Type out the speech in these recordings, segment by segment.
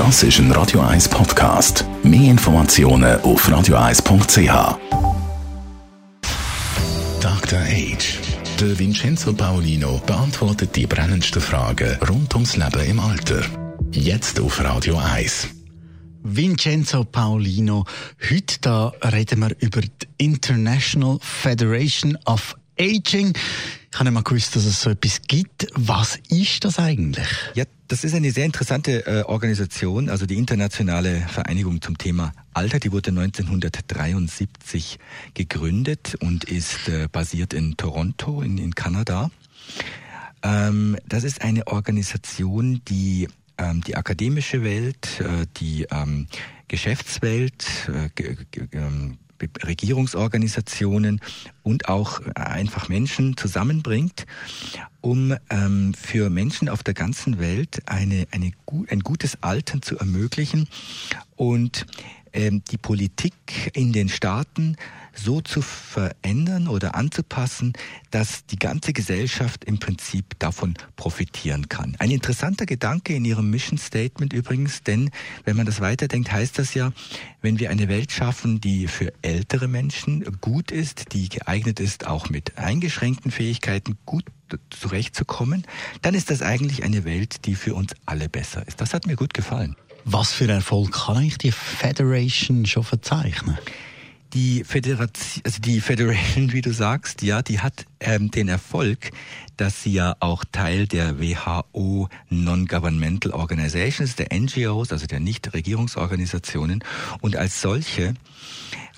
Das ist ein Radio 1 Podcast. Mehr Informationen auf radio1.ch. Dr. Age. Der Vincenzo Paolino beantwortet die brennendsten Fragen rund ums Leben im Alter. Jetzt auf Radio 1. Vincenzo Paolino. Heute da reden wir über die International Federation of Aging. Ich habe mal gewusst, dass es so etwas gibt. Was ist das eigentlich? Ja, das ist eine sehr interessante äh, Organisation, also die Internationale Vereinigung zum Thema Alter. Die wurde 1973 gegründet und ist äh, basiert in Toronto in, in Kanada. Ähm, das ist eine Organisation, die ähm, die akademische Welt, äh, die ähm, Geschäftswelt, äh, ähm, Regierungsorganisationen und auch einfach Menschen zusammenbringt, um ähm, für Menschen auf der ganzen Welt eine, eine, ein gutes Altern zu ermöglichen. Und ähm, die Politik in den Staaten so zu verändern oder anzupassen, dass die ganze Gesellschaft im Prinzip davon profitieren kann. Ein interessanter Gedanke in Ihrem Mission Statement übrigens, denn wenn man das weiterdenkt, heißt das ja, wenn wir eine Welt schaffen, die für ältere Menschen gut ist, die geeignet ist, auch mit eingeschränkten Fähigkeiten gut zurechtzukommen, dann ist das eigentlich eine Welt, die für uns alle besser ist. Das hat mir gut gefallen. Was für Erfolg kann eigentlich die Federation schon verzeichnen? Die Föderation, also die Federation, wie du sagst, ja, die hat ähm, den Erfolg, dass sie ja auch Teil der WHO Non-Governmental Organizations, der NGOs, also der Nichtregierungsorganisationen, und als solche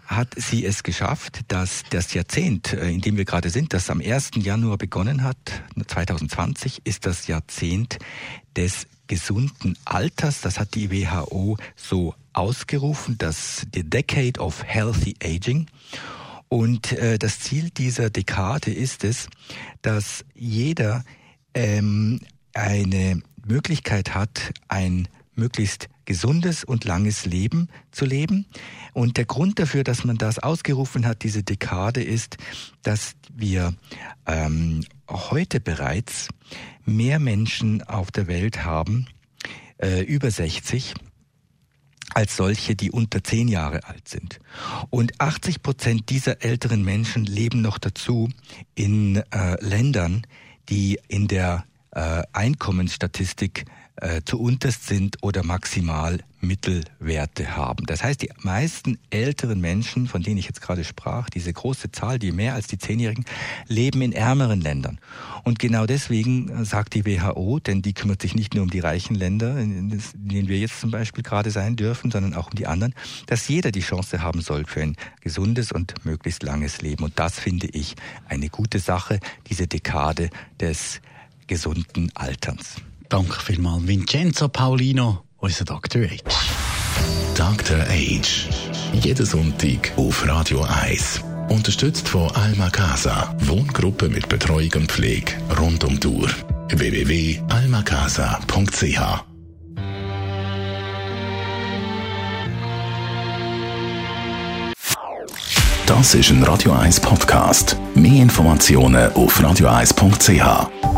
hat sie es geschafft, dass das Jahrzehnt, äh, in dem wir gerade sind, das am 1. Januar begonnen hat, 2020, ist das Jahrzehnt des gesunden Alters. Das hat die WHO so ausgerufen, das The Decade of Healthy Aging. Und äh, das Ziel dieser Dekade ist es, dass jeder ähm, eine Möglichkeit hat, ein möglichst gesundes und langes Leben zu leben. Und der Grund dafür, dass man das ausgerufen hat, diese Dekade, ist, dass wir ähm, heute bereits mehr Menschen auf der Welt haben, äh, über 60, als solche, die unter zehn Jahre alt sind. Und 80 Prozent dieser älteren Menschen leben noch dazu in äh, Ländern, die in der äh, Einkommensstatistik äh, zu unterst sind oder maximal Mittelwerte haben. Das heißt, die meisten älteren Menschen, von denen ich jetzt gerade sprach, diese große Zahl, die mehr als die Zehnjährigen, leben in ärmeren Ländern. Und genau deswegen äh, sagt die WHO, denn die kümmert sich nicht nur um die reichen Länder, in denen wir jetzt zum Beispiel gerade sein dürfen, sondern auch um die anderen, dass jeder die Chance haben soll für ein gesundes und möglichst langes Leben. Und das finde ich eine gute Sache, diese Dekade des gesunden Alterns. Danke vielmals, Vincenzo Paulino, unser Dr. H. Dr. H. Jeden Sonntag auf Radio 1. Unterstützt von Alma Casa. Wohngruppe mit Betreuung und Pflege rund um die Uhr. www.almacasa.ch Das ist ein Radio 1 Podcast. Mehr Informationen auf radio1.ch.